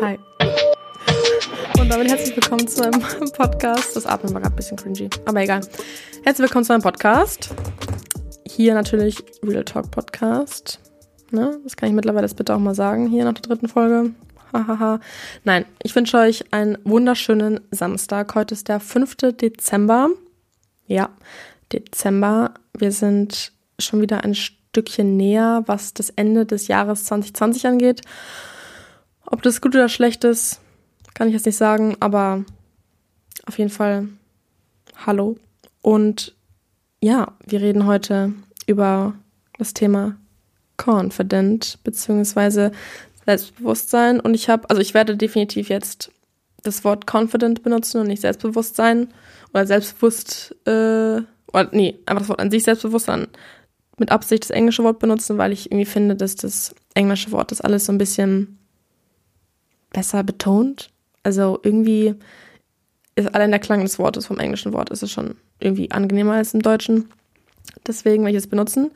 Hi. Und damit herzlich willkommen zu einem Podcast. Das Atmen war gerade ein bisschen cringy, aber egal. Herzlich willkommen zu einem Podcast. Hier natürlich Real Talk Podcast. Ne? Das kann ich mittlerweile jetzt bitte auch mal sagen, hier nach der dritten Folge. Hahaha. Nein, ich wünsche euch einen wunderschönen Samstag. Heute ist der 5. Dezember. Ja, Dezember. Wir sind schon wieder ein Stückchen näher, was das Ende des Jahres 2020 angeht. Ob das gut oder schlecht ist, kann ich jetzt nicht sagen, aber auf jeden Fall hallo. Und ja, wir reden heute über das Thema Confident beziehungsweise Selbstbewusstsein. Und ich habe, also ich werde definitiv jetzt das Wort Confident benutzen und nicht Selbstbewusstsein oder selbstbewusst, äh, oder nee, einfach das Wort an sich selbstbewusst, dann mit Absicht das englische Wort benutzen, weil ich irgendwie finde, dass das englische Wort das alles so ein bisschen besser betont. Also irgendwie ist allein der Klang des Wortes vom englischen Wort ist es schon irgendwie angenehmer als im Deutschen. Deswegen werde ich es benutzen.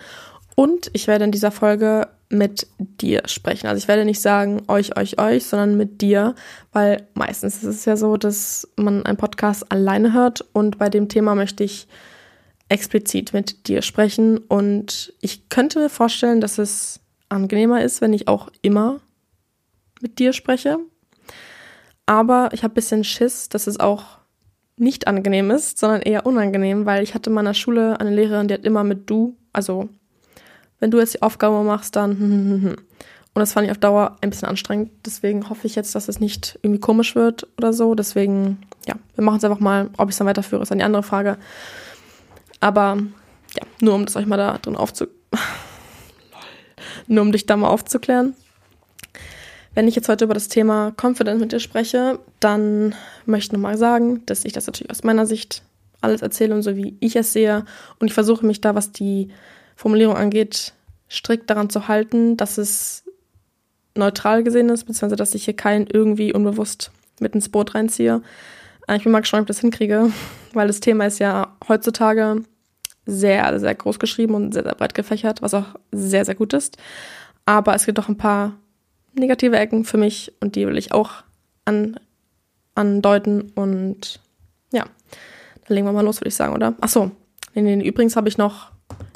Und ich werde in dieser Folge mit dir sprechen. Also ich werde nicht sagen euch, euch, euch, sondern mit dir, weil meistens ist es ja so, dass man einen Podcast alleine hört und bei dem Thema möchte ich explizit mit dir sprechen und ich könnte mir vorstellen, dass es angenehmer ist, wenn ich auch immer mit dir spreche. Aber ich habe ein bisschen Schiss, dass es auch nicht angenehm ist, sondern eher unangenehm, weil ich hatte in meiner Schule eine Lehrerin, die hat immer mit du, also wenn du jetzt die Aufgabe machst, dann und das fand ich auf Dauer ein bisschen anstrengend. Deswegen hoffe ich jetzt, dass es nicht irgendwie komisch wird oder so. Deswegen, ja, wir machen es einfach mal. Ob ich es dann weiterführe, ist dann die andere Frage. Aber ja, nur um das euch mal da drin aufzu... nur um dich da mal aufzuklären. Wenn ich jetzt heute über das Thema Confident mit dir spreche, dann möchte ich nochmal sagen, dass ich das natürlich aus meiner Sicht alles erzähle und so wie ich es sehe. Und ich versuche mich da, was die Formulierung angeht, strikt daran zu halten, dass es neutral gesehen ist, beziehungsweise dass ich hier keinen irgendwie unbewusst mit ins Boot reinziehe. Äh, ich bin mal gespannt, ob ich das hinkriege, weil das Thema ist ja heutzutage sehr, sehr groß geschrieben und sehr, sehr breit gefächert, was auch sehr, sehr gut ist. Aber es gibt auch ein paar negative Ecken für mich und die will ich auch an, andeuten. Und ja, dann legen wir mal los, würde ich sagen, oder? Ach so, nee, nee, übrigens habe ich noch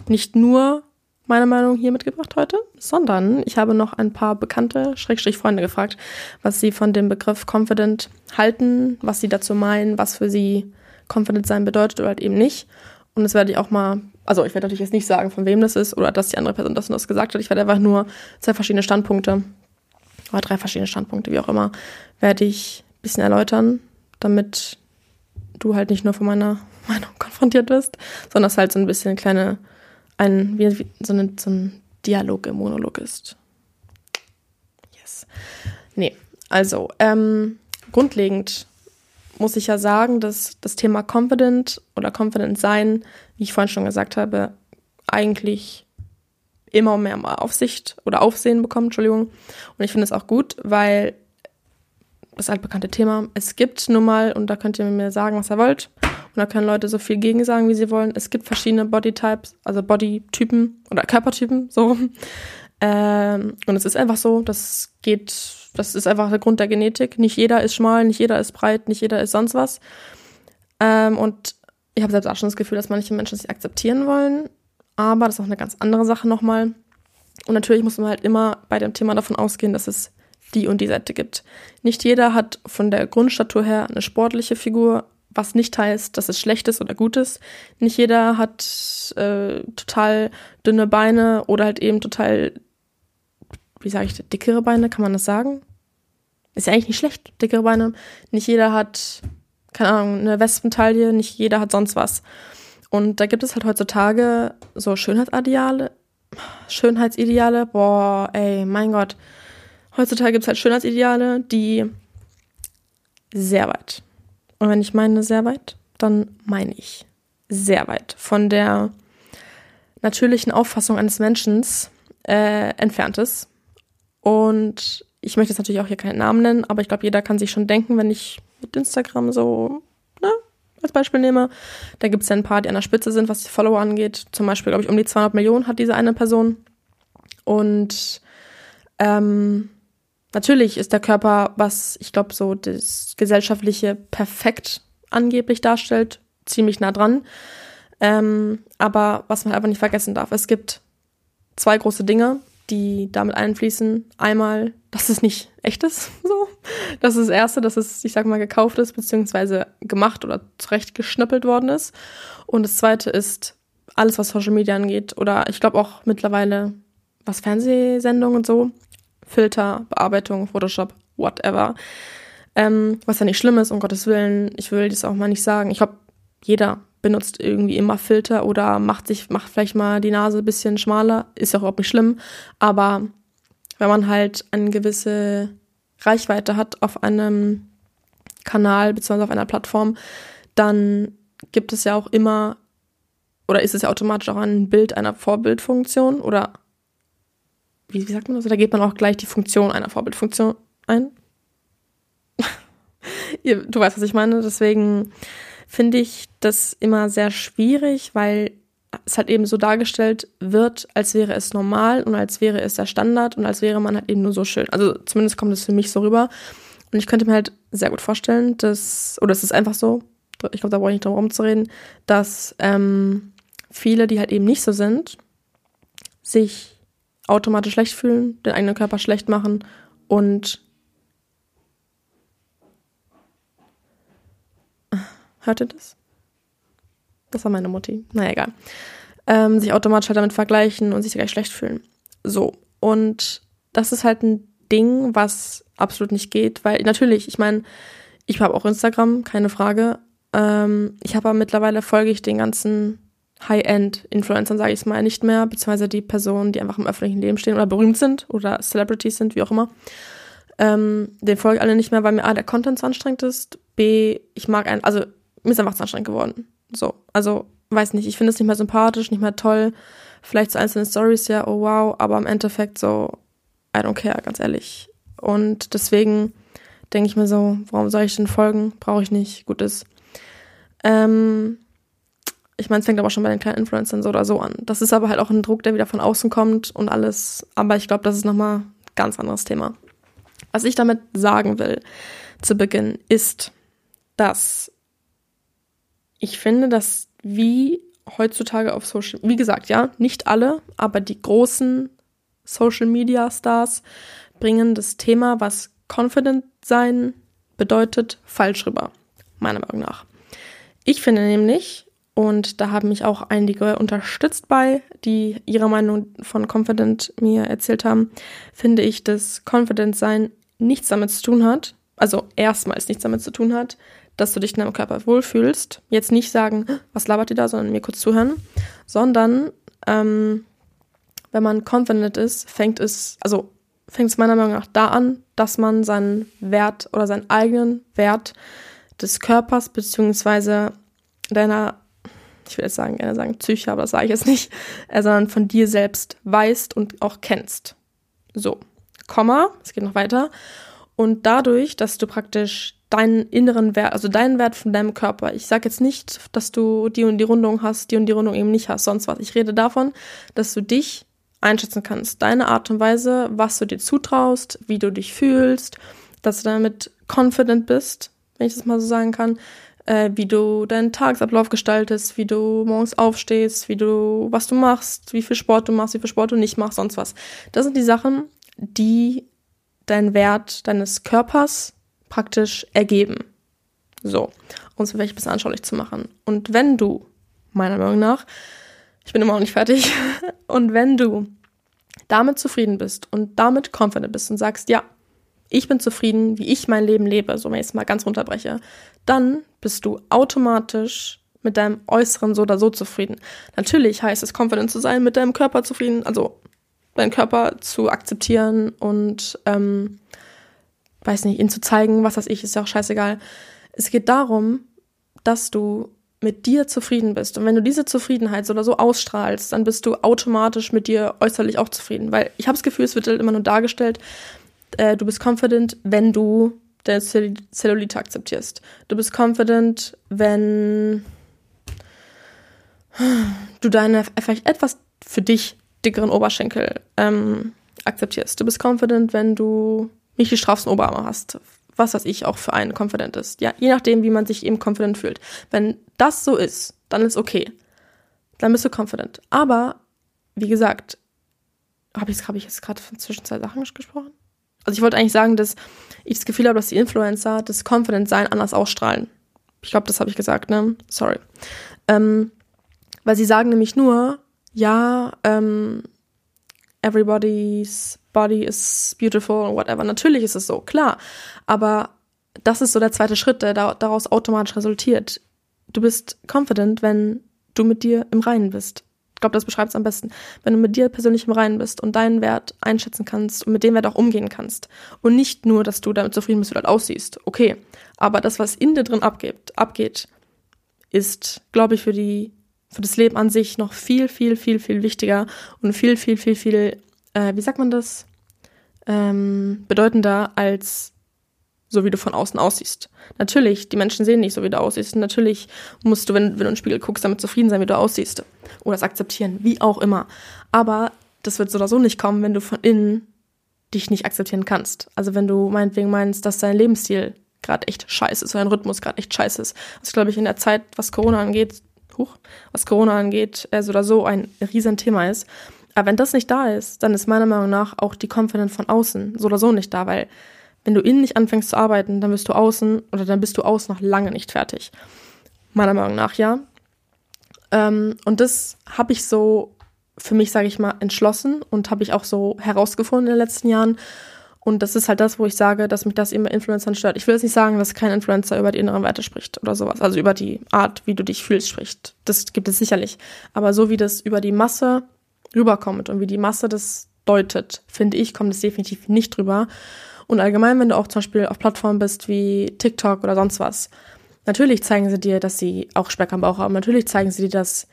nicht nur meine Meinung hier mitgebracht heute, sondern ich habe noch ein paar bekannte Schrägstrich Freunde gefragt, was sie von dem Begriff confident halten, was sie dazu meinen, was für sie confident sein bedeutet oder halt eben nicht. Und das werde ich auch mal, also ich werde natürlich jetzt nicht sagen, von wem das ist oder dass die andere Person das und das gesagt hat. Ich werde einfach nur zwei verschiedene Standpunkte oder drei verschiedene Standpunkte, wie auch immer, werde ich ein bisschen erläutern, damit du halt nicht nur von meiner Meinung konfrontiert wirst, sondern es halt so ein bisschen eine kleine ein, wie, wie, so, eine, so ein Dialog im Monolog ist. Yes. Nee, also, ähm, grundlegend muss ich ja sagen, dass das Thema Confident oder Confident sein, wie ich vorhin schon gesagt habe, eigentlich immer mehr Aufsicht oder Aufsehen bekommt, Entschuldigung. Und ich finde es auch gut, weil das altbekannte Thema, es gibt nun mal, und da könnt ihr mir sagen, was ihr wollt, und da können Leute so viel gegen sagen, wie sie wollen. Es gibt verschiedene Bodytypes, also Bodytypen oder Körpertypen, so. Ähm, und es ist einfach so, das geht, das ist einfach der Grund der Genetik. Nicht jeder ist schmal, nicht jeder ist breit, nicht jeder ist sonst was. Ähm, und ich habe selbst auch schon das Gefühl, dass manche Menschen sich akzeptieren wollen. Aber das ist auch eine ganz andere Sache nochmal. Und natürlich muss man halt immer bei dem Thema davon ausgehen, dass es die und die Seite gibt. Nicht jeder hat von der Grundstatur her eine sportliche Figur, was nicht heißt, dass es schlecht ist oder gut ist. Nicht jeder hat äh, total dünne Beine oder halt eben total, wie sage ich, dickere Beine, kann man das sagen? Ist ja eigentlich nicht schlecht, dickere Beine. Nicht jeder hat, keine Ahnung, eine Wespentaille, nicht jeder hat sonst was. Und da gibt es halt heutzutage so Schönheitsideale, Schönheitsideale, boah, ey, mein Gott. Heutzutage gibt es halt Schönheitsideale, die sehr weit und wenn ich meine sehr weit, dann meine ich sehr weit von der natürlichen Auffassung eines Menschen äh, entfernt ist. Und ich möchte jetzt natürlich auch hier keinen Namen nennen, aber ich glaube, jeder kann sich schon denken, wenn ich mit Instagram so als Beispiel nehme, da gibt es ja ein paar, die an der Spitze sind, was die Follower angeht. Zum Beispiel, glaube ich, um die 200 Millionen hat diese eine Person. Und ähm, natürlich ist der Körper, was ich glaube, so das gesellschaftliche Perfekt angeblich darstellt, ziemlich nah dran. Ähm, aber was man einfach nicht vergessen darf, es gibt zwei große Dinge, die damit einfließen. Einmal, dass es nicht echt ist, so. Das ist das Erste, dass es, ich sag mal, gekauft ist, beziehungsweise gemacht oder zurechtgeschnippelt worden ist. Und das Zweite ist alles, was Social Media angeht oder ich glaube auch mittlerweile, was Fernsehsendungen und so, Filter, Bearbeitung, Photoshop, whatever. Ähm, was ja nicht schlimm ist, um Gottes Willen. Ich will das auch mal nicht sagen. Ich glaube, jeder benutzt irgendwie immer Filter oder macht sich, macht vielleicht mal die Nase ein bisschen schmaler. Ist ja auch überhaupt nicht schlimm. Aber wenn man halt eine gewisse Reichweite hat auf einem Kanal bzw. auf einer Plattform, dann gibt es ja auch immer oder ist es ja automatisch auch ein Bild einer Vorbildfunktion oder wie, wie sagt man das? Da geht man auch gleich die Funktion einer Vorbildfunktion ein. du weißt, was ich meine. Deswegen finde ich das immer sehr schwierig, weil es halt eben so dargestellt wird, als wäre es normal und als wäre es der Standard und als wäre man halt eben nur so schön. Also zumindest kommt es für mich so rüber. Und ich könnte mir halt sehr gut vorstellen, dass, oder es ist einfach so, ich glaube, da brauche ich nicht drum rumzureden, dass ähm, viele, die halt eben nicht so sind, sich automatisch schlecht fühlen, den eigenen Körper schlecht machen und Hört ihr das? Das war meine Mutti. Naja, egal. Ähm, sich automatisch halt damit vergleichen und sich gleich schlecht fühlen. So. Und das ist halt ein Ding, was absolut nicht geht, weil natürlich, ich meine, ich habe auch Instagram, keine Frage. Ähm, ich habe aber mittlerweile folge ich den ganzen High-End-Influencern, sage ich es mal, nicht mehr, beziehungsweise die Personen, die einfach im öffentlichen Leben stehen oder berühmt sind oder Celebrities sind, wie auch immer. Ähm, den folge ich alle nicht mehr, weil mir A, der Content so anstrengend ist, B, ich mag einen, also mir ist einfach zu anstrengend geworden. So, also weiß nicht, ich finde es nicht mehr sympathisch, nicht mehr toll. Vielleicht so einzelne Stories, ja, oh wow, aber im Endeffekt so, I don't care, ganz ehrlich. Und deswegen denke ich mir so, warum soll ich denn folgen? Brauche ich nicht, gut ist. Ähm, ich meine, es fängt aber schon bei den kleinen Influencern so oder so an. Das ist aber halt auch ein Druck, der wieder von außen kommt und alles. Aber ich glaube, das ist nochmal ein ganz anderes Thema. Was ich damit sagen will zu Beginn ist, dass ich finde, dass wie heutzutage auf Social, wie gesagt, ja, nicht alle, aber die großen Social Media Stars bringen das Thema, was confident sein bedeutet, falsch rüber. Meiner Meinung nach. Ich finde nämlich, und da haben mich auch einige unterstützt bei, die ihre Meinung von Confident mir erzählt haben, finde ich, dass Confident sein nichts damit zu tun hat, also erstmals nichts damit zu tun hat, dass du dich in deinem Körper wohlfühlst. Jetzt nicht sagen, was labert ihr da, sondern mir kurz zuhören, sondern ähm, wenn man confident ist, fängt es, also fängt es meiner Meinung nach da an, dass man seinen Wert oder seinen eigenen Wert des Körpers beziehungsweise deiner, ich will jetzt sagen, gerne sagen Psyche, aber das sage ich jetzt nicht, äh, sondern von dir selbst weißt und auch kennst. So, Komma, es geht noch weiter. Und dadurch, dass du praktisch deinen inneren Wert, also deinen Wert von deinem Körper. Ich sage jetzt nicht, dass du die und die Rundung hast, die und die Rundung eben nicht hast, sonst was. Ich rede davon, dass du dich einschätzen kannst, deine Art und Weise, was du dir zutraust, wie du dich fühlst, dass du damit confident bist, wenn ich das mal so sagen kann, äh, wie du deinen Tagesablauf gestaltest, wie du morgens aufstehst, wie du, was du machst, wie viel Sport du machst, wie viel Sport du nicht machst, sonst was. Das sind die Sachen, die deinen Wert deines Körpers praktisch ergeben. So, um es vielleicht ein bisschen anschaulich zu machen. Und wenn du, meiner Meinung nach, ich bin immer noch nicht fertig, und wenn du damit zufrieden bist und damit confident bist und sagst, ja, ich bin zufrieden, wie ich mein Leben lebe, so wenn ich es mal ganz runterbreche, dann bist du automatisch mit deinem Äußeren so oder so zufrieden. Natürlich heißt es, confident zu sein, mit deinem Körper zufrieden, also deinen Körper zu akzeptieren und ähm, weiß nicht, ihnen zu zeigen, was das ich, ist ja auch scheißegal. Es geht darum, dass du mit dir zufrieden bist. Und wenn du diese Zufriedenheit so oder so ausstrahlst, dann bist du automatisch mit dir äußerlich auch zufrieden. Weil ich habe das Gefühl, es wird halt immer nur dargestellt, äh, du bist confident, wenn du deine Zell Zellulite akzeptierst. Du bist confident, wenn du deine vielleicht etwas für dich dickeren Oberschenkel ähm, akzeptierst. Du bist confident, wenn du nicht die Strafen Oberarme hast, was weiß ich auch für einen confident ist. Ja, je nachdem, wie man sich eben confident fühlt. Wenn das so ist, dann ist okay. Dann bist du confident. Aber, wie gesagt, habe ich, hab ich jetzt gerade von zwischen zwei Sachen gesprochen? Also ich wollte eigentlich sagen, dass ich das Gefühl habe, dass die Influencer das Confident-Sein anders ausstrahlen. Ich glaube, das habe ich gesagt, ne? Sorry. Ähm, weil sie sagen nämlich nur, ja, ähm, everybody's body is beautiful und whatever. Natürlich ist es so, klar. Aber das ist so der zweite Schritt, der daraus automatisch resultiert. Du bist confident, wenn du mit dir im Reinen bist. Ich glaube, das beschreibt es am besten. Wenn du mit dir persönlich im Reinen bist und deinen Wert einschätzen kannst und mit dem Wert auch umgehen kannst. Und nicht nur, dass du damit zufrieden bist, wie du halt aussiehst. Okay. Aber das, was in dir drin abgeht, abgeht, ist, glaube ich, für die, für das Leben an sich noch viel, viel, viel, viel wichtiger und viel, viel, viel, viel, äh, wie sagt man das? Ähm, bedeutender als so wie du von außen aussiehst. Natürlich, die Menschen sehen nicht so, wie du aussiehst. natürlich musst du, wenn, wenn du in den Spiegel guckst, damit zufrieden sein, wie du aussiehst. Oder es akzeptieren, wie auch immer. Aber das wird so oder so nicht kommen, wenn du von innen dich nicht akzeptieren kannst. Also wenn du meinetwegen meinst, dass dein Lebensstil gerade echt scheiße ist, oder dein Rhythmus gerade echt scheiße ist. Das glaube ich in der Zeit, was Corona angeht, huch, was Corona angeht, äh, so oder so ein riesen Thema ist. Aber wenn das nicht da ist, dann ist meiner Meinung nach auch die Confidence von außen so oder so nicht da, weil wenn du innen nicht anfängst zu arbeiten, dann bist du außen oder dann bist du außen noch lange nicht fertig. Meiner Meinung nach, ja. Ähm, und das habe ich so für mich, sage ich mal, entschlossen und habe ich auch so herausgefunden in den letzten Jahren. Und das ist halt das, wo ich sage, dass mich das eben bei Influencern stört. Ich will jetzt nicht sagen, dass kein Influencer über die inneren Werte spricht oder sowas. Also über die Art, wie du dich fühlst, spricht. Das gibt es sicherlich. Aber so wie das über die Masse rüberkommt und wie die Masse das deutet, finde ich, kommt es definitiv nicht drüber. Und allgemein, wenn du auch zum Beispiel auf Plattformen bist wie TikTok oder sonst was, natürlich zeigen sie dir, dass sie auch Speck am Bauch haben. Natürlich zeigen sie dir, dass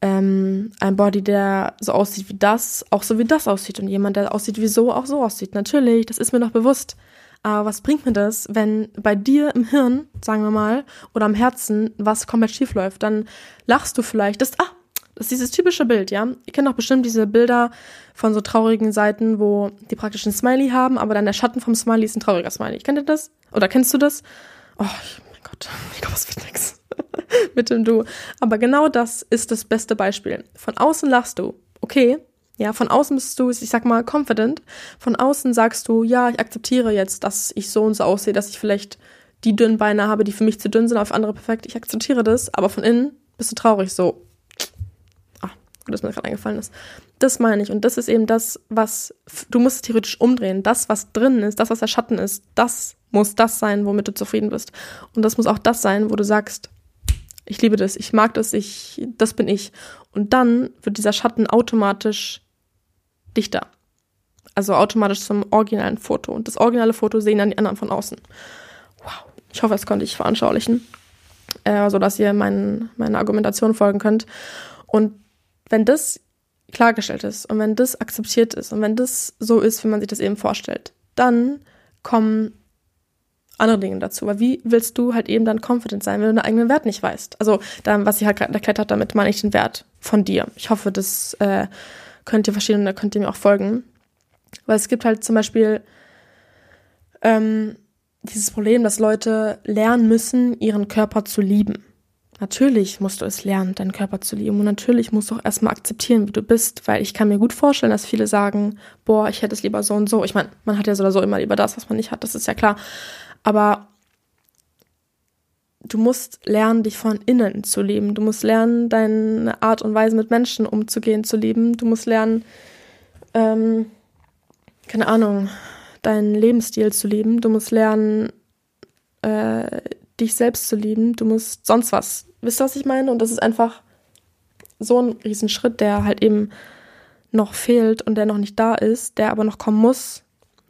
ähm, ein Body, der so aussieht wie das, auch so wie das aussieht. Und jemand, der aussieht wie so, auch so aussieht. Natürlich, das ist mir doch bewusst. Aber was bringt mir das, wenn bei dir im Hirn, sagen wir mal, oder am Herzen was komplett schief läuft? Dann lachst du vielleicht, das, ah, das ist dieses typische Bild, ja. Ihr kennt doch bestimmt diese Bilder von so traurigen Seiten, wo die praktisch ein Smiley haben, aber dann der Schatten vom Smiley ist ein trauriger Smiley. Kennt ihr das? Oder kennst du das? Oh, mein Gott, ich glaube, es wird nix mit dem Du. Aber genau das ist das beste Beispiel. Von außen lachst du, okay, ja, von außen bist du, ich sag mal, confident. Von außen sagst du, ja, ich akzeptiere jetzt, dass ich so und so aussehe, dass ich vielleicht die dünnen Beine habe, die für mich zu dünn sind, auf andere perfekt. Ich akzeptiere das, aber von innen bist du traurig, so, gut, dass mir gerade eingefallen ist. Das meine ich. Und das ist eben das, was, du musst theoretisch umdrehen. Das, was drin ist, das, was der Schatten ist, das muss das sein, womit du zufrieden bist. Und das muss auch das sein, wo du sagst, ich liebe das, ich mag das, ich, das bin ich. Und dann wird dieser Schatten automatisch dichter. Also automatisch zum originalen Foto. Und das originale Foto sehen dann die anderen von außen. Wow. Ich hoffe, das konnte ich veranschaulichen, äh, sodass ihr mein, meine Argumentation folgen könnt. Und wenn das klargestellt ist und wenn das akzeptiert ist und wenn das so ist, wie man sich das eben vorstellt, dann kommen andere Dinge dazu. Weil wie willst du halt eben dann confident sein, wenn du deinen eigenen Wert nicht weißt? Also, dann, was ich halt gerade erklärt habe, damit meine ich den Wert von dir. Ich hoffe, das äh, könnt ihr verstehen und da könnt ihr mir auch folgen. Weil es gibt halt zum Beispiel ähm, dieses Problem, dass Leute lernen müssen, ihren Körper zu lieben. Natürlich musst du es lernen, deinen Körper zu lieben. Und natürlich musst du auch erstmal akzeptieren, wie du bist, weil ich kann mir gut vorstellen, dass viele sagen, boah, ich hätte es lieber so und so. Ich meine, man hat ja so oder so immer lieber das, was man nicht hat, das ist ja klar. Aber du musst lernen, dich von innen zu lieben. Du musst lernen, deine Art und Weise mit Menschen umzugehen zu lieben. Du musst lernen, ähm, keine Ahnung, deinen Lebensstil zu lieben. Du musst lernen, äh, dich selbst zu lieben. Du musst sonst was Wisst ihr, was ich meine? Und das ist einfach so ein Riesenschritt, der halt eben noch fehlt und der noch nicht da ist, der aber noch kommen muss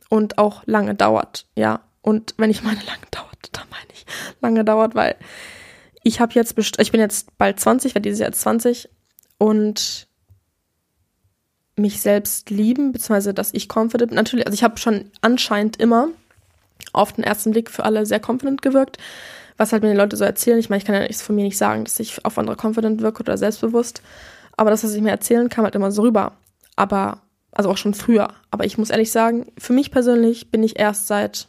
und auch lange dauert, ja. Und wenn ich meine lange dauert, dann meine ich lange dauert, weil ich habe jetzt, ich bin jetzt bald 20, werde dieses Jahr jetzt 20 und mich selbst lieben, beziehungsweise dass ich confident bin. Natürlich, also ich habe schon anscheinend immer auf den ersten Blick für alle sehr confident gewirkt was halt mir die Leute so erzählen. Ich meine, ich kann ja nichts von mir nicht sagen, dass ich auf andere confident wirke oder selbstbewusst. Aber das, was ich mir erzählen, kam halt immer so rüber. Aber Also auch schon früher. Aber ich muss ehrlich sagen, für mich persönlich bin ich erst seit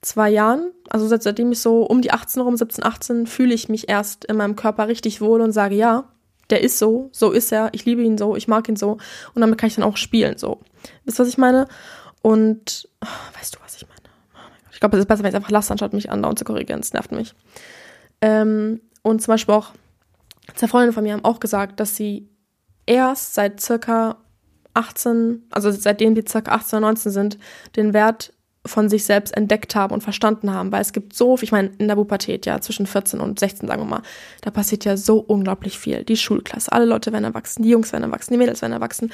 zwei Jahren, also seit, seitdem ich so um die 18 rum, 17, 18, fühle ich mich erst in meinem Körper richtig wohl und sage, ja, der ist so, so ist er, ich liebe ihn so, ich mag ihn so und damit kann ich dann auch spielen, so. Wisst ihr, was ich meine? Und, oh, weißt du, was ich meine? Oh ich glaube, es ist besser, wenn ich einfach lasse, anstatt mich andauernd zu korrigieren, es nervt mich. Ähm, und zum Beispiel auch zwei Freunde von mir haben auch gesagt, dass sie erst seit circa 18, also seitdem die circa 18 oder 19 sind, den Wert von sich selbst entdeckt haben und verstanden haben, weil es gibt so, ich meine, in der Pubertät, ja, zwischen 14 und 16, sagen wir mal, da passiert ja so unglaublich viel. Die Schulklasse, alle Leute werden erwachsen, die Jungs werden erwachsen, die Mädels werden erwachsen,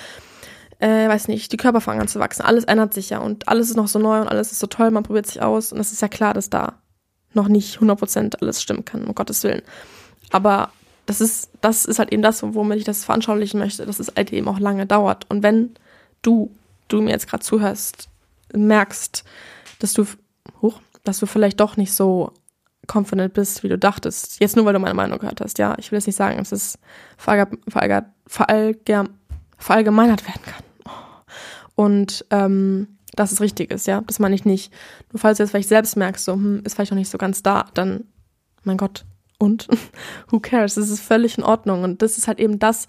äh, weiß nicht, die Körper fangen an zu wachsen, alles ändert sich ja und alles ist noch so neu und alles ist so toll, man probiert sich aus und es ist ja klar, dass da noch nicht 100% alles stimmen kann, um Gottes Willen. Aber das ist, das ist halt eben das, womit ich das veranschaulichen möchte, dass es halt eben auch lange dauert. Und wenn du, du mir jetzt gerade zuhörst, merkst, dass du, hoch, dass du vielleicht doch nicht so confident bist, wie du dachtest. Jetzt nur, weil du meine Meinung gehört hast. Ja, ich will jetzt nicht sagen, dass es verallgemeinert werden kann. Und ähm, dass es richtig ist, ja. Das meine ich nicht. Nur falls du jetzt vielleicht selbst merkst, so, hm, ist vielleicht noch nicht so ganz da, dann, mein Gott, und who cares? Es ist völlig in Ordnung. Und das ist halt eben das,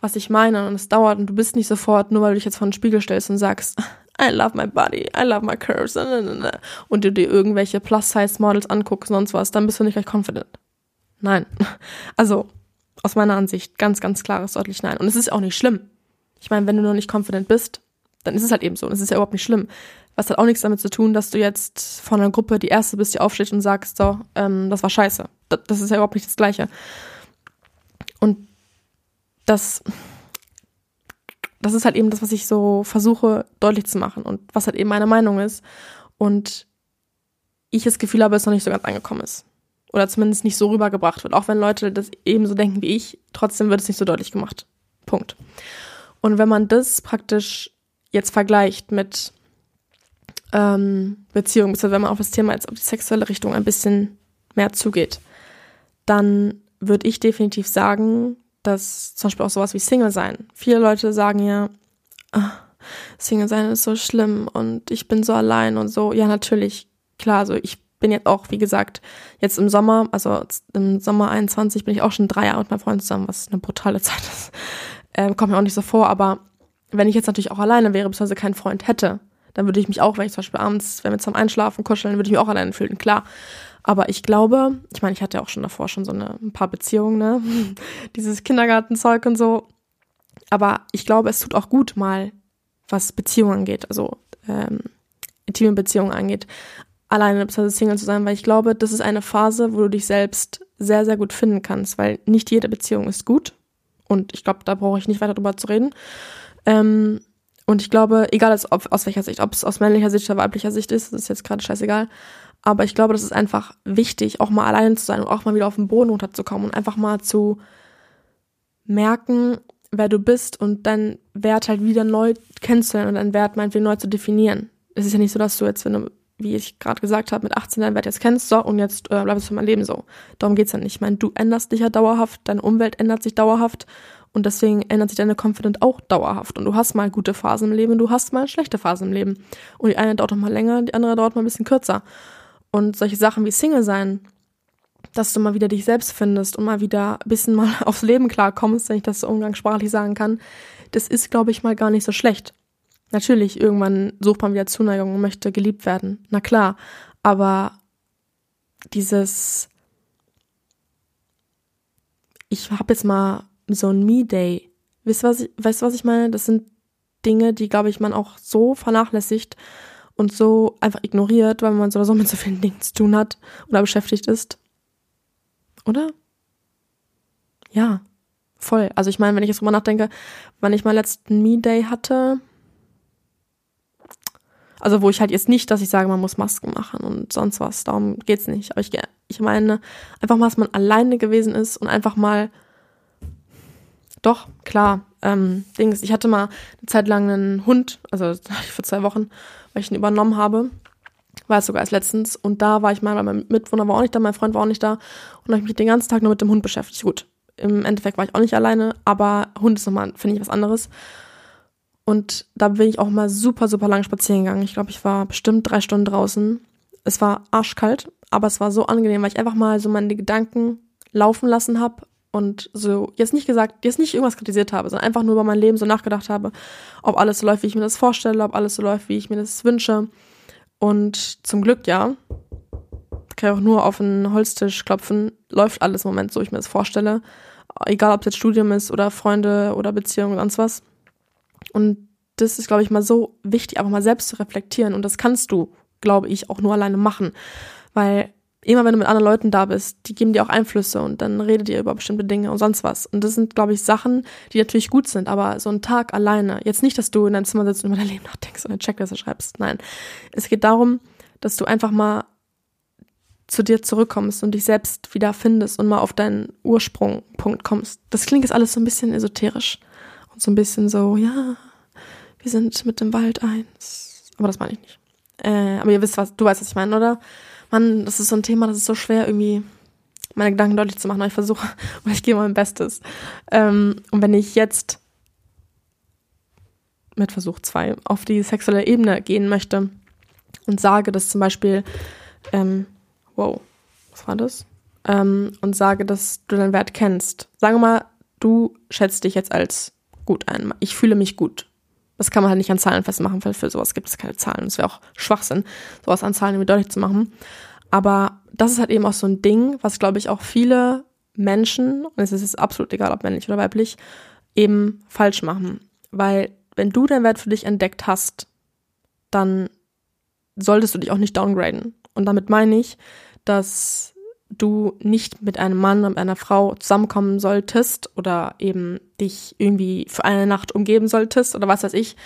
was ich meine. Und es dauert und du bist nicht sofort, nur weil du dich jetzt vor den Spiegel stellst und sagst, I love my body, I love my curves, und du dir irgendwelche Plus-Size-Models anguckst, sonst was, dann bist du nicht gleich confident. Nein. Also, aus meiner Ansicht, ganz, ganz klares, deutlich nein. Und es ist auch nicht schlimm. Ich meine, wenn du noch nicht confident bist, dann ist es halt eben so. Und es ist ja überhaupt nicht schlimm. Was hat auch nichts damit zu tun, dass du jetzt von einer Gruppe die erste bist, die aufsteht und sagst, so, ähm, das war scheiße. Das, das ist ja überhaupt nicht das Gleiche. Und das, das ist halt eben das, was ich so versuche deutlich zu machen und was halt eben meine Meinung ist. Und ich das Gefühl habe, es noch nicht so ganz angekommen ist. Oder zumindest nicht so rübergebracht wird. Auch wenn Leute das ebenso denken wie ich, trotzdem wird es nicht so deutlich gemacht. Punkt. Und wenn man das praktisch jetzt vergleicht mit ähm, Beziehung, beziehungsweise wenn man auf das Thema jetzt auf die sexuelle Richtung ein bisschen mehr zugeht, dann würde ich definitiv sagen, dass zum Beispiel auch sowas wie Single sein. Viele Leute sagen ja, ah, Single sein ist so schlimm und ich bin so allein und so. Ja, natürlich, klar, also ich bin jetzt auch, wie gesagt, jetzt im Sommer, also im Sommer 21 bin ich auch schon drei Jahre mit meinem Freund zusammen, was eine brutale Zeit ist. Ähm, kommt mir auch nicht so vor, aber wenn ich jetzt natürlich auch alleine wäre, beziehungsweise keinen Freund hätte, dann würde ich mich auch, wenn ich zum Beispiel abends, wenn wir zum Einschlafen kuscheln, würde ich mich auch alleine fühlen, klar. Aber ich glaube, ich meine, ich hatte ja auch schon davor schon so eine, ein paar Beziehungen, ne? Dieses Kindergartenzeug und so. Aber ich glaube, es tut auch gut mal, was Beziehungen angeht, also ähm, intime Beziehungen angeht, alleine bzw. Single zu sein, weil ich glaube, das ist eine Phase, wo du dich selbst sehr, sehr gut finden kannst, weil nicht jede Beziehung ist gut. Und ich glaube, da brauche ich nicht weiter drüber zu reden. Ähm, und ich glaube, egal aus, aus welcher Sicht, ob es aus männlicher Sicht oder weiblicher Sicht ist, das ist jetzt gerade scheißegal. Aber ich glaube, das ist einfach wichtig, auch mal allein zu sein und auch mal wieder auf den Boden runterzukommen und einfach mal zu merken, wer du bist und deinen Wert halt wieder neu kennenzulernen und deinen Wert meinetwegen neu zu definieren. Es ist ja nicht so, dass du jetzt, wenn du, wie ich gerade gesagt habe, mit 18 deinen Wert jetzt kennst, so, und jetzt äh, bleibst du für mein Leben so. Darum geht's ja nicht. Ich meine, du änderst dich ja dauerhaft, deine Umwelt ändert sich dauerhaft und deswegen ändert sich deine Confidence auch dauerhaft. Und du hast mal gute Phasen im Leben, du hast mal schlechte Phasen im Leben. Und die eine dauert noch mal länger, die andere dauert mal ein bisschen kürzer. Und solche Sachen wie Single sein, dass du mal wieder dich selbst findest und mal wieder ein bisschen mal aufs Leben klarkommst, wenn ich das so umgangssprachlich sagen kann, das ist, glaube ich, mal gar nicht so schlecht. Natürlich, irgendwann sucht man wieder Zuneigung und möchte geliebt werden. Na klar. Aber dieses, ich habe jetzt mal so ein Me-Day. Weißt du, was ich, weißt was ich meine? Das sind Dinge, die, glaube ich, man auch so vernachlässigt und so einfach ignoriert, weil man so oder so mit so vielen Dingen zu tun hat oder beschäftigt ist. Oder? Ja, voll. Also ich meine, wenn ich jetzt drüber nachdenke, wann ich meinen letzten Me-Day hatte, also wo ich halt jetzt nicht, dass ich sage, man muss Masken machen und sonst was, darum geht's nicht. Aber ich, ich meine einfach mal, dass man alleine gewesen ist und einfach mal doch, klar. Ähm, Dings, ich hatte mal eine Zeit lang einen Hund, also für zwei Wochen, weil ich ihn übernommen habe. War es sogar erst letztens. Und da war ich mal, weil mein Mitwohner war auch nicht da, mein Freund war auch nicht da. Und habe ich mich den ganzen Tag nur mit dem Hund beschäftigt. Gut, im Endeffekt war ich auch nicht alleine, aber Hund ist nochmal, finde ich, was anderes. Und da bin ich auch mal super, super lang spazieren gegangen. Ich glaube, ich war bestimmt drei Stunden draußen. Es war arschkalt, aber es war so angenehm, weil ich einfach mal so meine Gedanken laufen lassen habe und so jetzt nicht gesagt, jetzt nicht irgendwas kritisiert habe, sondern einfach nur über mein Leben so nachgedacht habe, ob alles so läuft, wie ich mir das vorstelle, ob alles so läuft, wie ich mir das wünsche. Und zum Glück, ja, kann ich auch nur auf einen Holztisch klopfen, läuft alles im Moment so, ich mir das vorstelle. Egal, ob es jetzt Studium ist oder Freunde oder Beziehungen oder sonst was. Und das ist, glaube ich, mal so wichtig, einfach mal selbst zu reflektieren. Und das kannst du, glaube ich, auch nur alleine machen. Weil immer wenn du mit anderen Leuten da bist, die geben dir auch Einflüsse und dann redet ihr über bestimmte Dinge und sonst was. Und das sind, glaube ich, Sachen, die natürlich gut sind, aber so ein Tag alleine, jetzt nicht, dass du in deinem Zimmer sitzt und über dein Leben nachdenkst und eine Checkliste schreibst. Nein. Es geht darum, dass du einfach mal zu dir zurückkommst und dich selbst wieder findest und mal auf deinen Ursprungpunkt kommst. Das klingt jetzt alles so ein bisschen esoterisch und so ein bisschen so, ja, wir sind mit dem Wald eins. Aber das meine ich nicht. Äh, aber ihr wisst was, du weißt, was ich meine, oder? Mann, das ist so ein Thema, das ist so schwer, irgendwie meine Gedanken deutlich zu machen, aber ich versuche, und ich gebe mein Bestes. Ähm, und wenn ich jetzt mit Versuch 2 auf die sexuelle Ebene gehen möchte und sage, dass zum Beispiel, ähm, wow, was war das? Ähm, und sage, dass du deinen Wert kennst. Sagen wir mal, du schätzt dich jetzt als gut ein. Ich fühle mich gut. Das kann man halt nicht an Zahlen festmachen, weil für sowas gibt es keine Zahlen. Das wäre auch Schwachsinn, sowas an Zahlen irgendwie deutlich zu machen. Aber das ist halt eben auch so ein Ding, was, glaube ich, auch viele Menschen, und es ist absolut egal, ob männlich oder weiblich, eben falsch machen. Weil wenn du deinen Wert für dich entdeckt hast, dann solltest du dich auch nicht downgraden. Und damit meine ich, dass du nicht mit einem Mann und einer Frau zusammenkommen solltest oder eben dich irgendwie für eine Nacht umgeben solltest oder was weiß ich,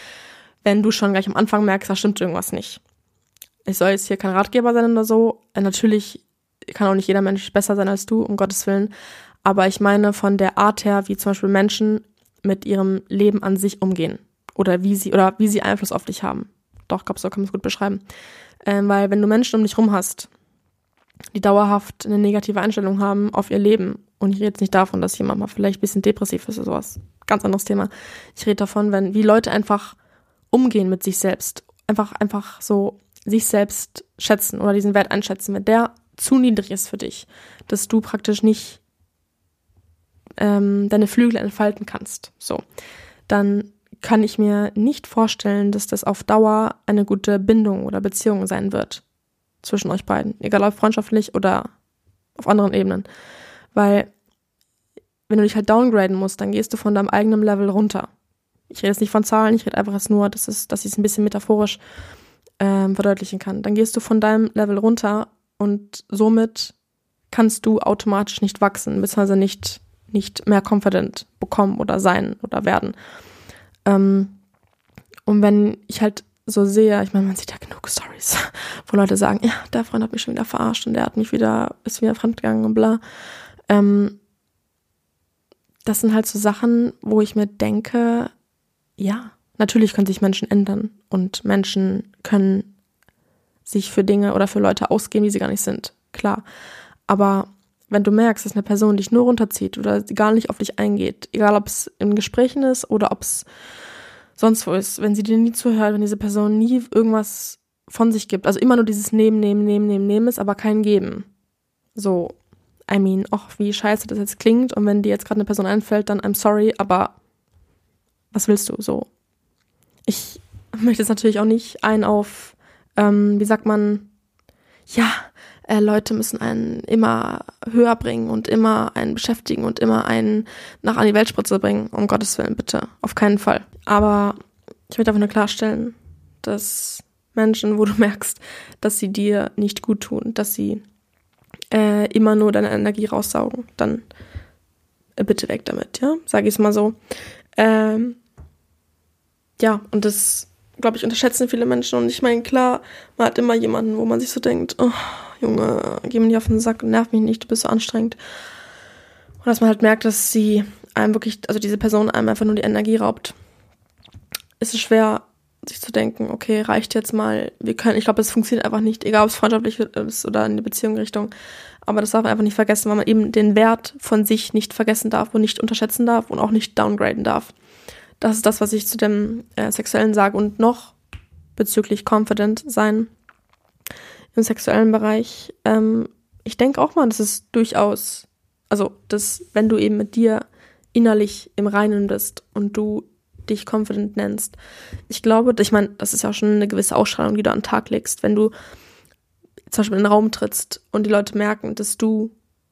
wenn du schon gleich am Anfang merkst, da stimmt irgendwas nicht. Ich soll jetzt hier kein Ratgeber sein oder so. Natürlich kann auch nicht jeder Mensch besser sein als du, um Gottes Willen. Aber ich meine von der Art her, wie zum Beispiel Menschen mit ihrem Leben an sich umgehen. Oder wie sie, oder wie sie Einfluss auf dich haben. Doch, ich glaube, so kann man es gut beschreiben. Ähm, weil wenn du Menschen um dich rum hast, die dauerhaft eine negative Einstellung haben auf ihr Leben. Und ich rede jetzt nicht davon, dass jemand mal vielleicht ein bisschen depressiv ist oder sowas. Ganz anderes Thema. Ich rede davon, wenn, wie Leute einfach umgehen mit sich selbst. Einfach, einfach so sich selbst schätzen oder diesen Wert einschätzen. Wenn der zu niedrig ist für dich, dass du praktisch nicht ähm, deine Flügel entfalten kannst, so, dann kann ich mir nicht vorstellen, dass das auf Dauer eine gute Bindung oder Beziehung sein wird zwischen euch beiden, egal ob freundschaftlich oder auf anderen Ebenen. Weil wenn du dich halt downgraden musst, dann gehst du von deinem eigenen Level runter. Ich rede jetzt nicht von Zahlen, ich rede einfach jetzt nur, dass, es, dass ich es ein bisschen metaphorisch ähm, verdeutlichen kann. Dann gehst du von deinem Level runter und somit kannst du automatisch nicht wachsen, beziehungsweise nicht, nicht mehr confident bekommen oder sein oder werden. Ähm, und wenn ich halt so sehe, ich meine, man sieht ja genug Stories, wo Leute sagen, ja, der Freund hat mich schon wieder verarscht und der hat mich wieder, ist wieder fremdgegangen und bla. Ähm, das sind halt so Sachen, wo ich mir denke, ja, natürlich können sich Menschen ändern und Menschen können sich für Dinge oder für Leute ausgeben, die sie gar nicht sind. Klar. Aber wenn du merkst, dass eine Person dich nur runterzieht oder gar nicht auf dich eingeht, egal ob es in Gesprächen ist oder ob es sonst wo ist, wenn sie dir nie zuhört, wenn diese Person nie irgendwas von sich gibt, also immer nur dieses Nehmen, Nehmen, Nehmen, Nehmen, Nehmen ist, aber kein Geben. So, I mean, ach, wie scheiße das jetzt klingt und wenn dir jetzt gerade eine Person einfällt, dann I'm sorry, aber was willst du so? Ich möchte jetzt natürlich auch nicht ein auf, ähm, wie sagt man, ja, äh, Leute müssen einen immer höher bringen und immer einen beschäftigen und immer einen nach an die Weltspritze bringen. Um Gottes Willen, bitte. Auf keinen Fall. Aber ich möchte einfach nur klarstellen, dass Menschen, wo du merkst, dass sie dir nicht gut tun, dass sie äh, immer nur deine Energie raussaugen, dann äh, bitte weg damit, ja? Sage ich es mal so. Ähm, ja, und das, glaube ich, unterschätzen viele Menschen. Und ich meine, klar, man hat immer jemanden, wo man sich so denkt, oh, Junge, geh mir nicht auf den Sack, nerv mich nicht, du bist so anstrengend. Und dass man halt merkt, dass sie einem wirklich, also diese Person einem einfach nur die Energie raubt. Ist es schwer, sich zu denken, okay, reicht jetzt mal, wir können, ich glaube, es funktioniert einfach nicht, egal ob es freundschaftlich ist oder in die Beziehungsrichtung. Aber das darf man einfach nicht vergessen, weil man eben den Wert von sich nicht vergessen darf und nicht unterschätzen darf und auch nicht downgraden darf. das ist das, was ich zu dem äh, Sexuellen sage. Und noch bezüglich confident sein im sexuellen Bereich. Ähm, ich denke auch mal, dass es durchaus, also, dass wenn du eben mit dir innerlich im Reinen bist und du dich confident nennst. Ich glaube, ich meine, das ist ja auch schon eine gewisse Ausstrahlung, die du an den Tag legst. Wenn du zum Beispiel in den Raum trittst und die Leute merken, dass du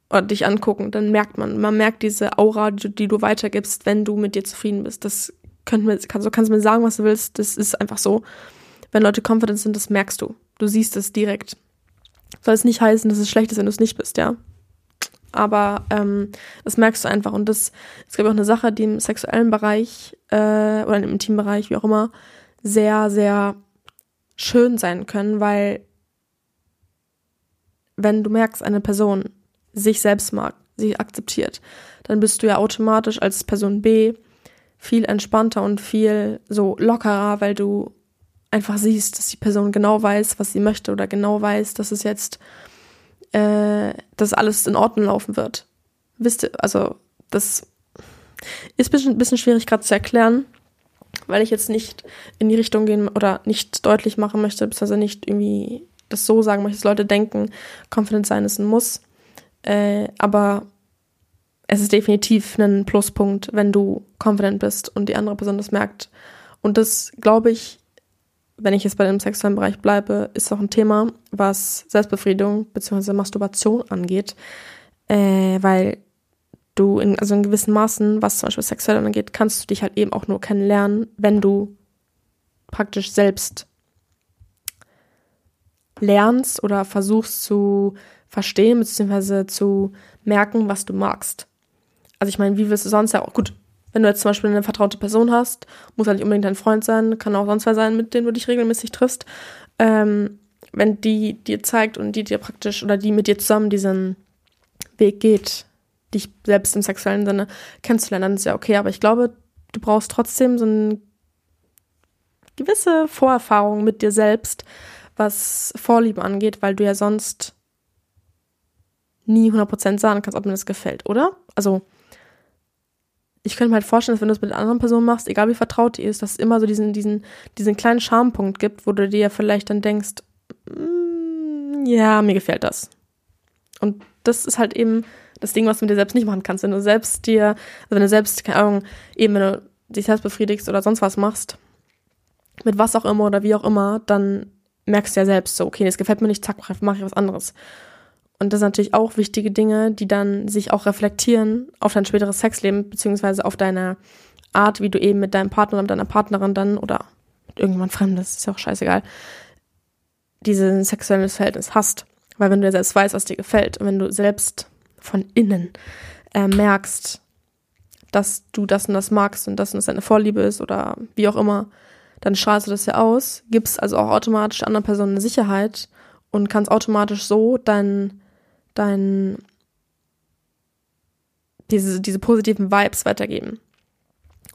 oder dich angucken, dann merkt man, man merkt diese Aura, die, die du weitergibst, wenn du mit dir zufrieden bist. Das könnte mir, kannst, kannst du mir sagen, was du willst. Das ist einfach so. Wenn Leute confident sind, das merkst du. Du siehst es direkt. Soll es nicht heißen, dass es schlecht ist, wenn du es nicht bist, ja aber ähm, das merkst du einfach. Und das glaube ich, auch eine Sache, die im sexuellen Bereich äh, oder im Intimbereich, wie auch immer, sehr, sehr schön sein können, weil wenn du merkst, eine Person sich selbst mag, sich akzeptiert, dann bist du ja automatisch als Person B viel entspannter und viel so lockerer, weil du einfach siehst, dass die Person genau weiß, was sie möchte oder genau weiß, dass es jetzt äh, dass alles in Ordnung laufen wird. Wisst ihr, also das ist ein bisschen, bisschen schwierig gerade zu erklären, weil ich jetzt nicht in die Richtung gehen oder nicht deutlich machen möchte, beziehungsweise nicht irgendwie das so sagen möchte, dass Leute denken, confident sein ist ein Muss. Äh, aber es ist definitiv ein Pluspunkt, wenn du confident bist und die andere Person das merkt. Und das, glaube ich, wenn ich jetzt bei dem sexuellen Bereich bleibe, ist auch ein Thema, was Selbstbefriedigung bzw. Masturbation angeht, äh, weil du in, also in gewissen Maßen, was zum Beispiel sexuell angeht, kannst du dich halt eben auch nur kennenlernen, wenn du praktisch selbst lernst oder versuchst zu verstehen bzw. zu merken, was du magst. Also ich meine, wie willst du sonst ja auch, gut, wenn du jetzt zum Beispiel eine vertraute Person hast, muss halt nicht unbedingt dein Freund sein, kann auch sonst wer sein, mit dem du dich regelmäßig triffst. Ähm, wenn die dir zeigt und die dir praktisch oder die mit dir zusammen diesen Weg geht, dich selbst im sexuellen Sinne kennenzulernen, dann ist ja okay. Aber ich glaube, du brauchst trotzdem so eine gewisse Vorerfahrung mit dir selbst, was Vorliebe angeht, weil du ja sonst nie 100% sagen kannst, ob mir das gefällt, oder? Also, ich könnte mir halt vorstellen, dass wenn du es mit einer anderen Person machst, egal wie vertraut die ist, dass es immer so diesen, diesen, diesen kleinen Schampunkt gibt, wo du dir vielleicht dann denkst, mm, ja, mir gefällt das. Und das ist halt eben das Ding, was du mit dir selbst nicht machen kannst. Wenn du selbst dir, also wenn du selbst, keine Ahnung, eben wenn du dich selbst befriedigst oder sonst was machst, mit was auch immer oder wie auch immer, dann merkst du ja selbst so, okay, das gefällt mir nicht, zack, mache ich was anderes. Und das sind natürlich auch wichtige Dinge, die dann sich auch reflektieren auf dein späteres Sexleben, beziehungsweise auf deine Art, wie du eben mit deinem Partner oder mit deiner Partnerin dann oder mit irgendjemand Fremdes, ist ja auch scheißegal, dieses sexuelles Verhältnis hast. Weil wenn du ja selbst weißt, was dir gefällt und wenn du selbst von innen äh, merkst, dass du das und das magst und das und das deine Vorliebe ist oder wie auch immer, dann strahlst du das ja aus, gibst also auch automatisch der anderen Person eine Sicherheit und kannst automatisch so dein dein, diese, diese positiven Vibes weitergeben.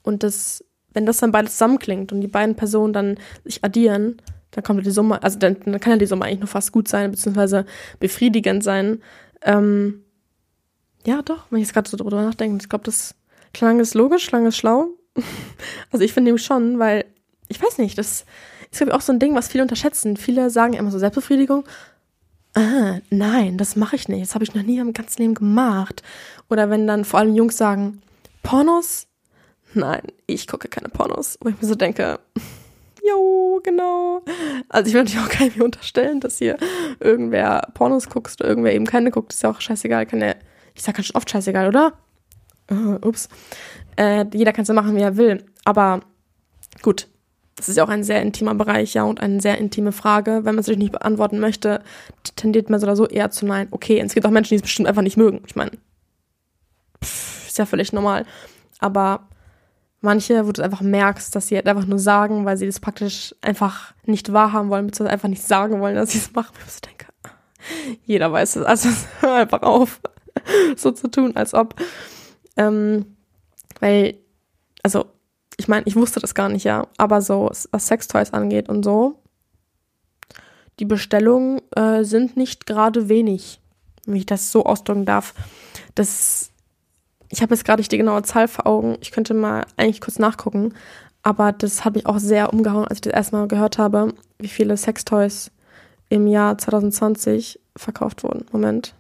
Und das, wenn das dann beides zusammenklingt und die beiden Personen dann sich addieren, dann kommt die Summe, also dann, dann kann ja die Summe eigentlich nur fast gut sein, beziehungsweise befriedigend sein. Ähm, ja, doch, wenn ich jetzt gerade so drüber nachdenke, ich glaube, das klang ist logisch, klang ist schlau. also ich finde nämlich schon, weil, ich weiß nicht, das ist, glaube ich, auch so ein Ding, was viele unterschätzen. Viele sagen immer so Selbstbefriedigung, ah, nein, das mache ich nicht. Das habe ich noch nie im ganzen Leben gemacht. Oder wenn dann vor allem Jungs sagen, Pornos? Nein, ich gucke keine Pornos. Wo ich mir so denke, jo, genau. Also ich will natürlich auch keinem unterstellen, dass hier irgendwer Pornos guckst oder irgendwer eben keine guckt. Ist ja auch scheißegal. Kann ja, ich sag ganz oft scheißegal, oder? Uh, ups. Äh, jeder kann es ja machen, wie er will. Aber gut, das ist ja auch ein sehr intimer Bereich, ja, und eine sehr intime Frage. Wenn man es natürlich nicht beantworten möchte, tendiert man so oder so eher zu nein. Okay, es gibt auch Menschen, die es bestimmt einfach nicht mögen. Ich meine, ist ja völlig normal. Aber manche, wo du einfach merkst, dass sie halt einfach nur sagen, weil sie das praktisch einfach nicht wahrhaben wollen, beziehungsweise einfach nicht sagen wollen, dass sie es machen. Ich denke, jeder weiß es. Also hör einfach auf, so zu tun, als ob. Ähm, weil, also ich meine, ich wusste das gar nicht, ja, aber so, was Sextoys angeht und so, die Bestellungen äh, sind nicht gerade wenig, wenn ich das so ausdrücken darf. Das ich habe jetzt gerade nicht die genaue Zahl vor Augen. Ich könnte mal eigentlich kurz nachgucken. Aber das hat mich auch sehr umgehauen, als ich das erstmal gehört habe, wie viele Sextoys im Jahr 2020 verkauft wurden. Moment.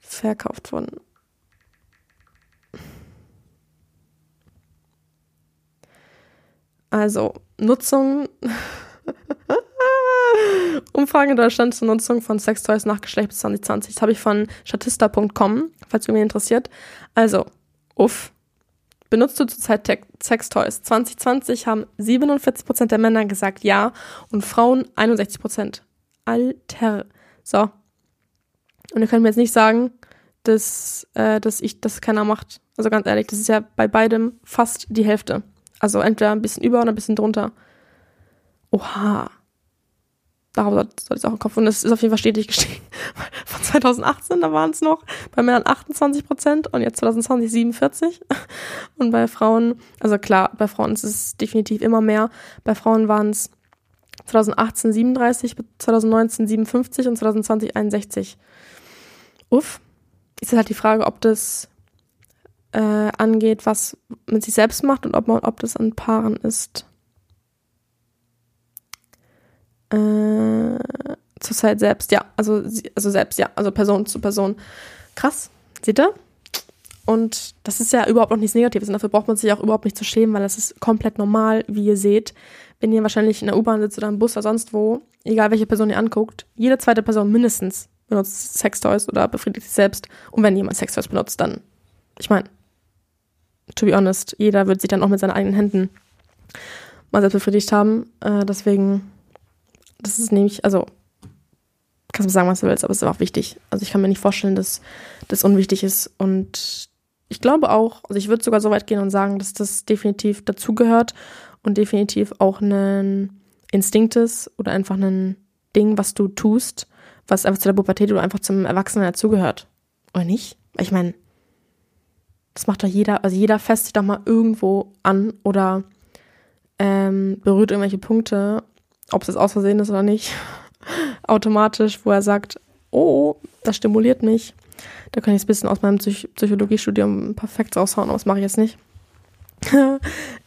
Verkauft wurden. Also, Nutzung. Umfrage in Deutschland zur Nutzung von Sextoys nach Geschlecht bis 2020. Das habe ich von statista.com, falls irgendwie interessiert. Also, uff. Benutzt du zurzeit Sextoys? 2020 haben 47% der Männer gesagt ja und Frauen 61%. Alter. So. Und ihr könnt mir jetzt nicht sagen, dass, äh, dass ich das keiner macht. Also ganz ehrlich, das ist ja bei beidem fast die Hälfte. Also entweder ein bisschen über oder ein bisschen drunter. Oha darauf sollte es auch im Kopf. Und es ist auf jeden Fall stetig gestiegen. Von 2018, da waren es noch bei Männern 28 Prozent und jetzt 2020 47. Und bei Frauen, also klar, bei Frauen ist es definitiv immer mehr. Bei Frauen waren es 2018 37, 2019 57 und 2020 61. Uff. Ist halt die Frage, ob das äh, angeht, was man sich selbst macht und ob, man, ob das an Paaren ist. Äh, Zurzeit selbst, ja. Also, also selbst, ja. Also Person zu Person. Krass. Seht ihr? Und das ist ja überhaupt noch nichts Negatives. Und dafür braucht man sich auch überhaupt nicht zu schämen, weil das ist komplett normal, wie ihr seht. Wenn ihr wahrscheinlich in der U-Bahn sitzt oder im Bus oder sonst wo, egal welche Person ihr anguckt, jede zweite Person mindestens benutzt Sextoys oder befriedigt sich selbst. Und wenn jemand Sextoys benutzt, dann, ich meine, to be honest, jeder wird sich dann auch mit seinen eigenen Händen mal selbst befriedigt haben. Äh, deswegen das ist nämlich, also, kannst du sagen, was du willst, aber es ist auch wichtig. Also ich kann mir nicht vorstellen, dass das unwichtig ist. Und ich glaube auch, also ich würde sogar so weit gehen und sagen, dass das definitiv dazugehört und definitiv auch ein Instinkt ist oder einfach ein Ding, was du tust, was einfach zu der Pubertät oder einfach zum Erwachsenen dazugehört. Oder nicht? Ich meine, das macht doch jeder, also jeder fässt sich doch mal irgendwo an oder ähm, berührt irgendwelche Punkte ob es jetzt aus Versehen ist oder nicht, automatisch, wo er sagt, oh, das stimuliert mich. Da kann ich ein bisschen aus meinem Psych Psychologiestudium perfekt raushauen, aber das mache ich jetzt nicht.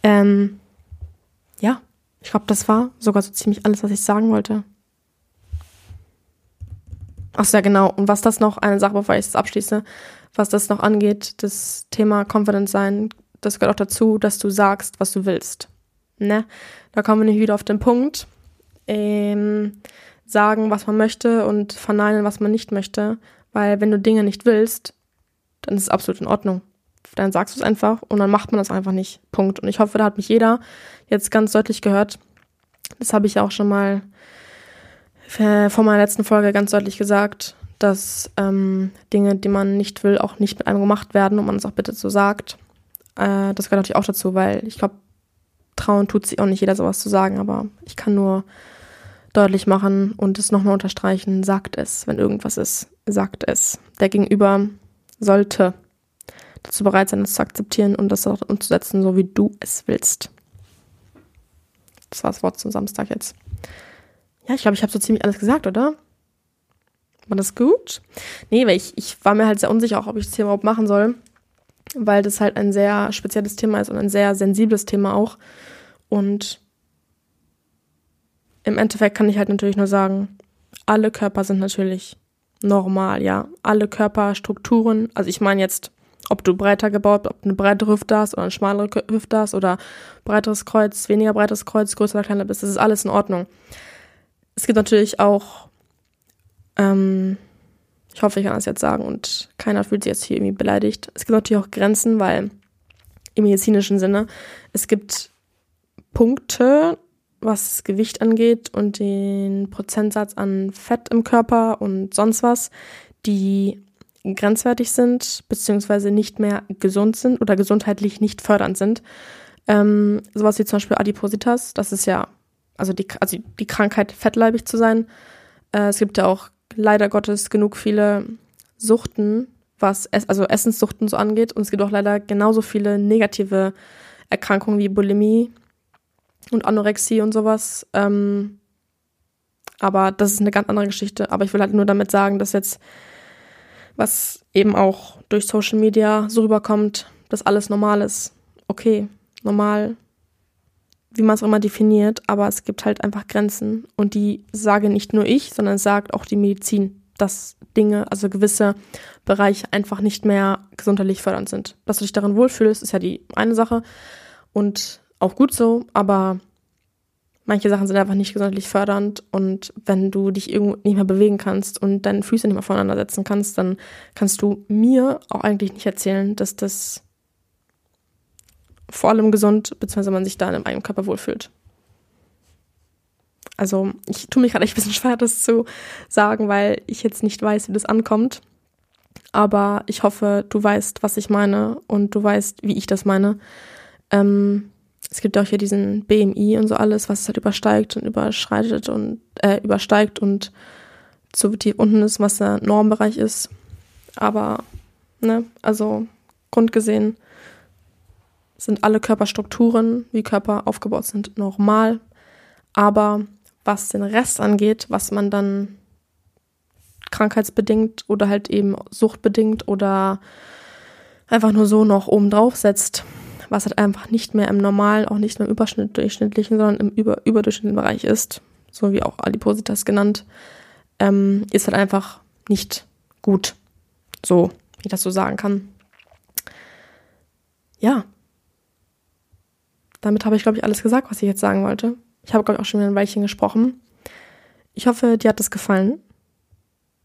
ähm, ja, ich glaube, das war sogar so ziemlich alles, was ich sagen wollte. Ach ja, genau. Und was das noch, eine Sache, bevor ich es abschließe, was das noch angeht, das Thema Confident sein, das gehört auch dazu, dass du sagst, was du willst. Ne? Da kommen wir nicht wieder auf den Punkt ähm, sagen, was man möchte und verneinen, was man nicht möchte. Weil wenn du Dinge nicht willst, dann ist es absolut in Ordnung. Dann sagst du es einfach und dann macht man das einfach nicht. Punkt. Und ich hoffe, da hat mich jeder jetzt ganz deutlich gehört. Das habe ich ja auch schon mal äh, vor meiner letzten Folge ganz deutlich gesagt, dass ähm, Dinge, die man nicht will, auch nicht mit einem gemacht werden und man es auch bitte so sagt. Äh, das gehört natürlich auch dazu, weil ich glaube, trauen tut sich auch nicht jeder sowas zu sagen, aber ich kann nur deutlich machen und es nochmal unterstreichen, sagt es, wenn irgendwas ist, sagt es. Der Gegenüber sollte dazu bereit sein, es zu akzeptieren und das auch umzusetzen, so wie du es willst. Das war das Wort zum Samstag jetzt. Ja, ich glaube, ich habe so ziemlich alles gesagt, oder? War das gut? Nee, weil ich, ich war mir halt sehr unsicher, auch ob ich das hier überhaupt machen soll, weil das halt ein sehr spezielles Thema ist und ein sehr sensibles Thema auch. Und im Endeffekt kann ich halt natürlich nur sagen, alle Körper sind natürlich normal, ja. Alle Körperstrukturen, also ich meine jetzt, ob du breiter gebaut, ob du eine breitere Hüfte hast oder eine schmalere Hüfte hast oder breiteres Kreuz, weniger breites Kreuz, größer oder kleiner bist, das ist alles in Ordnung. Es gibt natürlich auch, ähm, ich hoffe, ich kann das jetzt sagen und keiner fühlt sich jetzt hier irgendwie beleidigt. Es gibt natürlich auch Grenzen, weil im medizinischen Sinne, es gibt Punkte, was das Gewicht angeht und den Prozentsatz an Fett im Körper und sonst was, die grenzwertig sind, beziehungsweise nicht mehr gesund sind oder gesundheitlich nicht fördernd sind. Ähm, sowas wie zum Beispiel Adipositas, das ist ja, also die, also die Krankheit, fettleibig zu sein. Äh, es gibt ja auch leider Gottes genug viele Suchten, was es, also Essenssuchten so angeht. Und es gibt auch leider genauso viele negative Erkrankungen wie Bulimie, und Anorexie und sowas. Ähm, aber das ist eine ganz andere Geschichte. Aber ich will halt nur damit sagen, dass jetzt was eben auch durch Social Media so rüberkommt, dass alles normal ist. Okay, normal, wie man es auch immer definiert, aber es gibt halt einfach Grenzen. Und die sage nicht nur ich, sondern sagt auch die Medizin, dass Dinge, also gewisse Bereiche einfach nicht mehr gesundheitlich fördernd sind. Dass du dich darin wohlfühlst, ist ja die eine Sache. Und auch gut so, aber manche Sachen sind einfach nicht gesundheitlich fördernd. Und wenn du dich irgendwo nicht mehr bewegen kannst und deine Füße nicht mehr voneinander setzen kannst, dann kannst du mir auch eigentlich nicht erzählen, dass das vor allem gesund, beziehungsweise man sich da in einem eigenen Körper wohlfühlt. Also ich tue mich gerade echt ein bisschen schwer, das zu sagen, weil ich jetzt nicht weiß, wie das ankommt. Aber ich hoffe, du weißt, was ich meine und du weißt, wie ich das meine. Ähm, es gibt auch hier diesen BMI und so alles, was es halt übersteigt und überschreitet und äh, übersteigt und zu tief unten ist, was der Normbereich ist. Aber, ne, also grundgesehen sind alle Körperstrukturen, wie Körper aufgebaut sind, normal. Aber was den Rest angeht, was man dann krankheitsbedingt oder halt eben suchtbedingt oder einfach nur so noch oben drauf setzt, was halt einfach nicht mehr im Normal, auch nicht mehr im Überschnitt durchschnittlichen, sondern im über überdurchschnittlichen Bereich ist, so wie auch Adipositas genannt, ähm, ist halt einfach nicht gut. So, wie ich das so sagen kann. Ja. Damit habe ich, glaube ich, alles gesagt, was ich jetzt sagen wollte. Ich habe, glaube ich, auch schon wieder ein Weilchen gesprochen. Ich hoffe, dir hat es gefallen.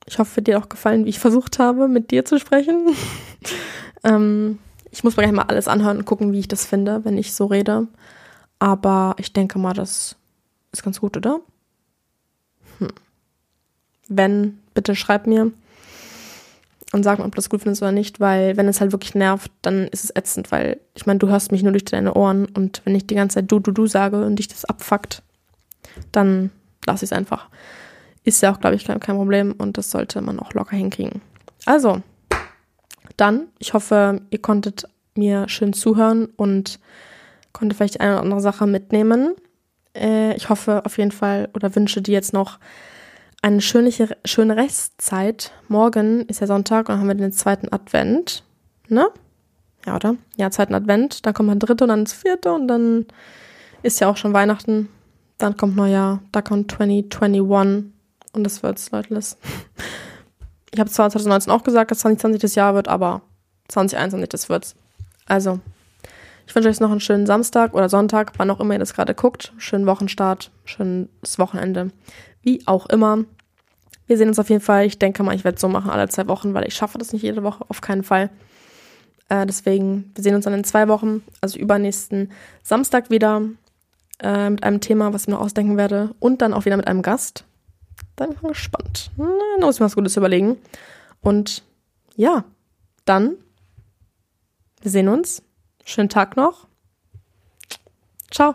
Ich hoffe, dir hat auch gefallen, wie ich versucht habe, mit dir zu sprechen. ähm, ich muss mir gleich mal alles anhören und gucken, wie ich das finde, wenn ich so rede. Aber ich denke mal, das ist ganz gut, oder? Hm. Wenn, bitte schreib mir und sag mir, ob du das gut findest oder nicht, weil wenn es halt wirklich nervt, dann ist es ätzend, weil ich meine, du hörst mich nur durch deine Ohren und wenn ich die ganze Zeit du, du, du sage und dich das abfuckt, dann lass ich es einfach. Ist ja auch, glaube ich, kein, kein Problem und das sollte man auch locker hinkriegen. Also, dann, ich hoffe, ihr konntet mir schön zuhören und konntet vielleicht eine oder andere Sache mitnehmen. Äh, ich hoffe auf jeden Fall oder wünsche dir jetzt noch eine schöne, schöne Restzeit. Morgen ist ja Sonntag und dann haben wir den zweiten Advent. Ne? Ja, oder? Ja, zweiten Advent. Dann kommt der dritte und dann das vierte und dann ist ja auch schon Weihnachten. Dann kommt Neujahr. Da kommt 2021 und das wird's, Leute. Ich habe zwar 2019 auch gesagt, dass 2020 das Jahr wird, aber 2021 das wird's. Also, ich wünsche euch noch einen schönen Samstag oder Sonntag, wann auch immer ihr das gerade guckt. Schönen Wochenstart, schönes Wochenende. Wie auch immer. Wir sehen uns auf jeden Fall. Ich denke mal, ich werde es so machen alle zwei Wochen, weil ich schaffe das nicht jede Woche, auf keinen Fall. Äh, deswegen, wir sehen uns dann in zwei Wochen, also übernächsten Samstag wieder äh, mit einem Thema, was ich noch ausdenken werde. Und dann auch wieder mit einem Gast. Da bin ich gespannt. Na, da muss ich mir was Gutes überlegen. Und ja, dann, wir sehen uns. Schönen Tag noch. Ciao.